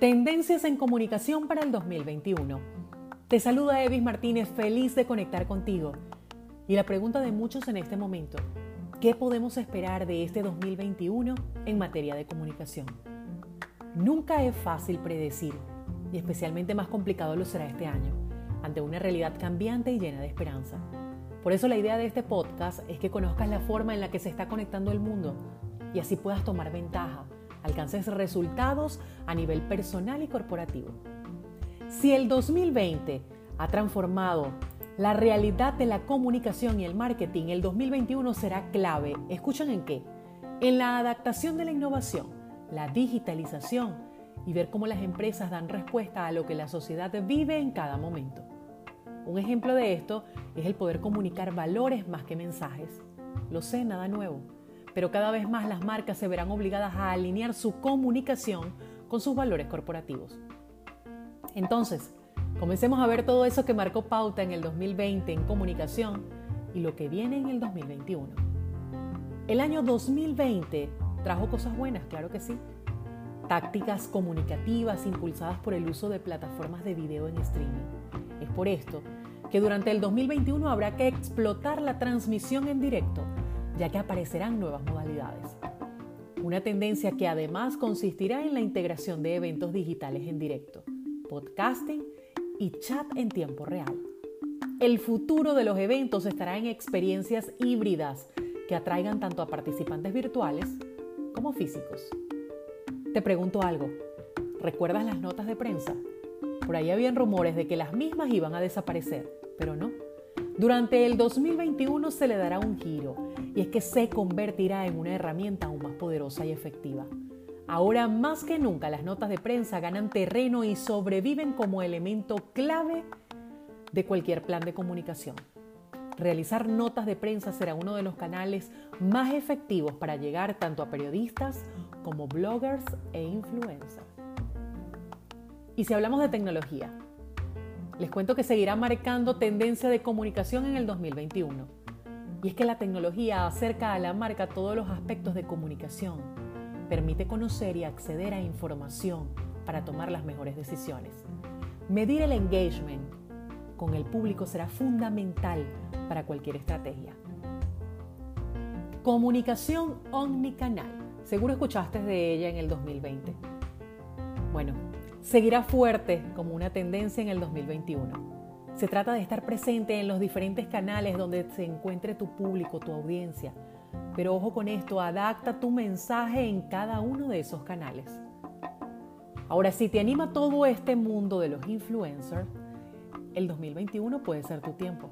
Tendencias en comunicación para el 2021. Te saluda Evis Martínez, feliz de conectar contigo. Y la pregunta de muchos en este momento, ¿qué podemos esperar de este 2021 en materia de comunicación? Nunca es fácil predecir, y especialmente más complicado lo será este año, ante una realidad cambiante y llena de esperanza. Por eso la idea de este podcast es que conozcas la forma en la que se está conectando el mundo y así puedas tomar ventaja alcances resultados a nivel personal y corporativo. Si el 2020 ha transformado la realidad de la comunicación y el marketing, el 2021 será clave. ¿Escuchan en qué? En la adaptación de la innovación, la digitalización y ver cómo las empresas dan respuesta a lo que la sociedad vive en cada momento. Un ejemplo de esto es el poder comunicar valores más que mensajes. Lo sé, nada nuevo pero cada vez más las marcas se verán obligadas a alinear su comunicación con sus valores corporativos. Entonces, comencemos a ver todo eso que marcó pauta en el 2020 en comunicación y lo que viene en el 2021. El año 2020 trajo cosas buenas, claro que sí. Tácticas comunicativas impulsadas por el uso de plataformas de video en streaming. Es por esto que durante el 2021 habrá que explotar la transmisión en directo ya que aparecerán nuevas modalidades. Una tendencia que además consistirá en la integración de eventos digitales en directo, podcasting y chat en tiempo real. El futuro de los eventos estará en experiencias híbridas que atraigan tanto a participantes virtuales como físicos. Te pregunto algo, ¿recuerdas las notas de prensa? Por ahí habían rumores de que las mismas iban a desaparecer, pero no. Durante el 2021 se le dará un giro y es que se convertirá en una herramienta aún más poderosa y efectiva. Ahora más que nunca las notas de prensa ganan terreno y sobreviven como elemento clave de cualquier plan de comunicación. Realizar notas de prensa será uno de los canales más efectivos para llegar tanto a periodistas como bloggers e influencers. Y si hablamos de tecnología, les cuento que seguirá marcando tendencia de comunicación en el 2021. Y es que la tecnología acerca a la marca todos los aspectos de comunicación, permite conocer y acceder a información para tomar las mejores decisiones. Medir el engagement con el público será fundamental para cualquier estrategia. Comunicación omnicanal. Seguro escuchaste de ella en el 2020. Bueno, seguirá fuerte como una tendencia en el 2021. Se trata de estar presente en los diferentes canales donde se encuentre tu público, tu audiencia. Pero ojo con esto, adapta tu mensaje en cada uno de esos canales. Ahora, si te anima todo este mundo de los influencers, el 2021 puede ser tu tiempo.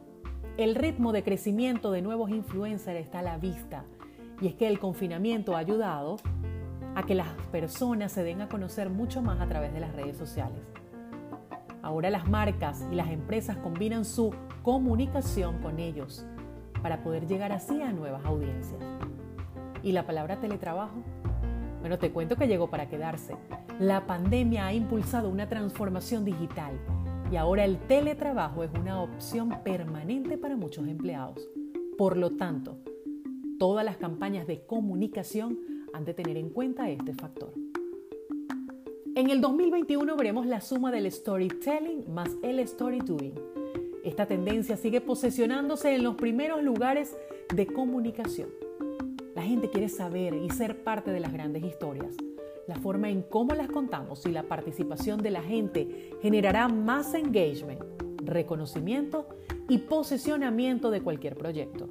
El ritmo de crecimiento de nuevos influencers está a la vista y es que el confinamiento ha ayudado a que las personas se den a conocer mucho más a través de las redes sociales. Ahora las marcas y las empresas combinan su comunicación con ellos para poder llegar así a nuevas audiencias. ¿Y la palabra teletrabajo? Bueno, te cuento que llegó para quedarse. La pandemia ha impulsado una transformación digital y ahora el teletrabajo es una opción permanente para muchos empleados. Por lo tanto, todas las campañas de comunicación han de tener en cuenta este factor. En el 2021 veremos la suma del storytelling más el storydoing. Esta tendencia sigue posesionándose en los primeros lugares de comunicación. La gente quiere saber y ser parte de las grandes historias. La forma en cómo las contamos y la participación de la gente generará más engagement, reconocimiento y posesionamiento de cualquier proyecto.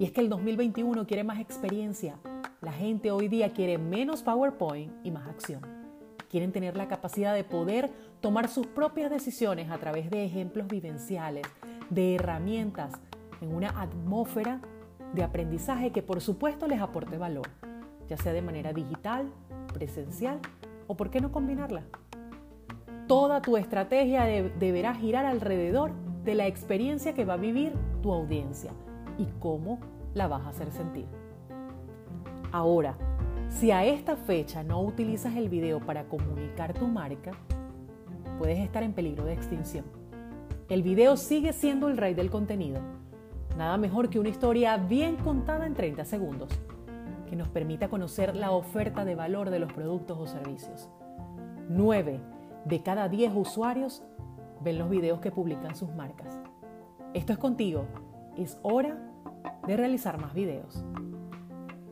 Y es que el 2021 quiere más experiencia, la gente hoy día quiere menos PowerPoint y más acción. Quieren tener la capacidad de poder tomar sus propias decisiones a través de ejemplos vivenciales, de herramientas, en una atmósfera de aprendizaje que por supuesto les aporte valor, ya sea de manera digital, presencial o por qué no combinarla. Toda tu estrategia deberá girar alrededor de la experiencia que va a vivir tu audiencia y cómo la vas a hacer sentir. Ahora, si a esta fecha no utilizas el video para comunicar tu marca, puedes estar en peligro de extinción. El video sigue siendo el rey del contenido. Nada mejor que una historia bien contada en 30 segundos, que nos permita conocer la oferta de valor de los productos o servicios. 9 de cada 10 usuarios ven los videos que publican sus marcas. Esto es contigo. Es hora de realizar más videos.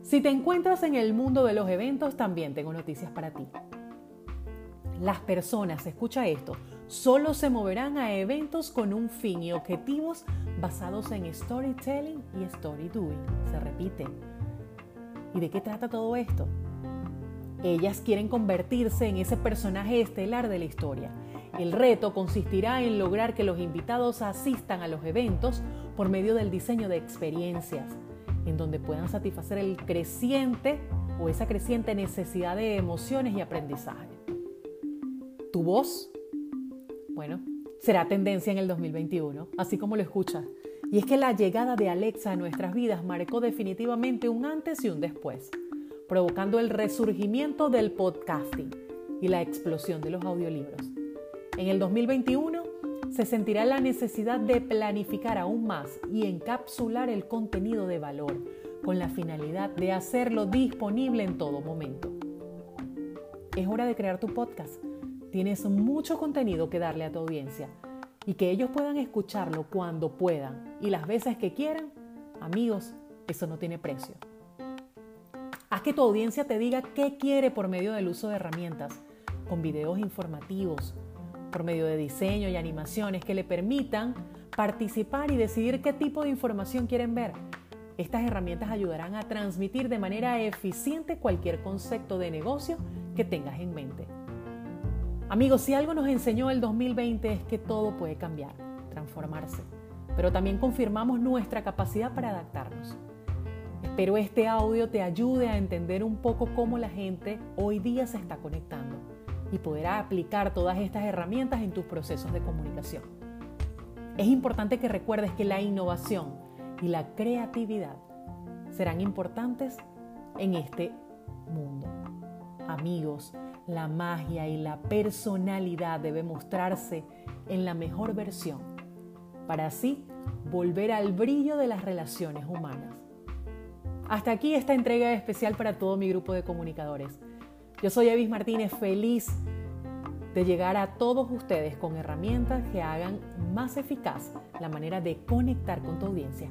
Si te encuentras en el mundo de los eventos, también tengo noticias para ti. Las personas, escucha esto, solo se moverán a eventos con un fin y objetivos basados en storytelling y story doing. Se repite. ¿Y de qué trata todo esto? Ellas quieren convertirse en ese personaje estelar de la historia. El reto consistirá en lograr que los invitados asistan a los eventos por medio del diseño de experiencias, en donde puedan satisfacer el creciente o esa creciente necesidad de emociones y aprendizaje. Tu voz, bueno, será tendencia en el 2021, así como lo escuchas. Y es que la llegada de Alexa a nuestras vidas marcó definitivamente un antes y un después, provocando el resurgimiento del podcasting y la explosión de los audiolibros. En el 2021 se sentirá la necesidad de planificar aún más y encapsular el contenido de valor con la finalidad de hacerlo disponible en todo momento. Es hora de crear tu podcast Tienes mucho contenido que darle a tu audiencia y que ellos puedan escucharlo cuando puedan y las veces que quieran, amigos, eso no tiene precio. Haz que tu audiencia te diga qué quiere por medio del uso de herramientas, con videos informativos, por medio de diseño y animaciones que le permitan participar y decidir qué tipo de información quieren ver. Estas herramientas ayudarán a transmitir de manera eficiente cualquier concepto de negocio que tengas en mente. Amigos, si algo nos enseñó el 2020 es que todo puede cambiar, transformarse, pero también confirmamos nuestra capacidad para adaptarnos. Espero este audio te ayude a entender un poco cómo la gente hoy día se está conectando y podrá aplicar todas estas herramientas en tus procesos de comunicación. Es importante que recuerdes que la innovación y la creatividad serán importantes en este mundo. Amigos, la magia y la personalidad debe mostrarse en la mejor versión, para así volver al brillo de las relaciones humanas. Hasta aquí esta entrega especial para todo mi grupo de comunicadores. Yo soy Evis Martínez, feliz de llegar a todos ustedes con herramientas que hagan más eficaz la manera de conectar con tu audiencia.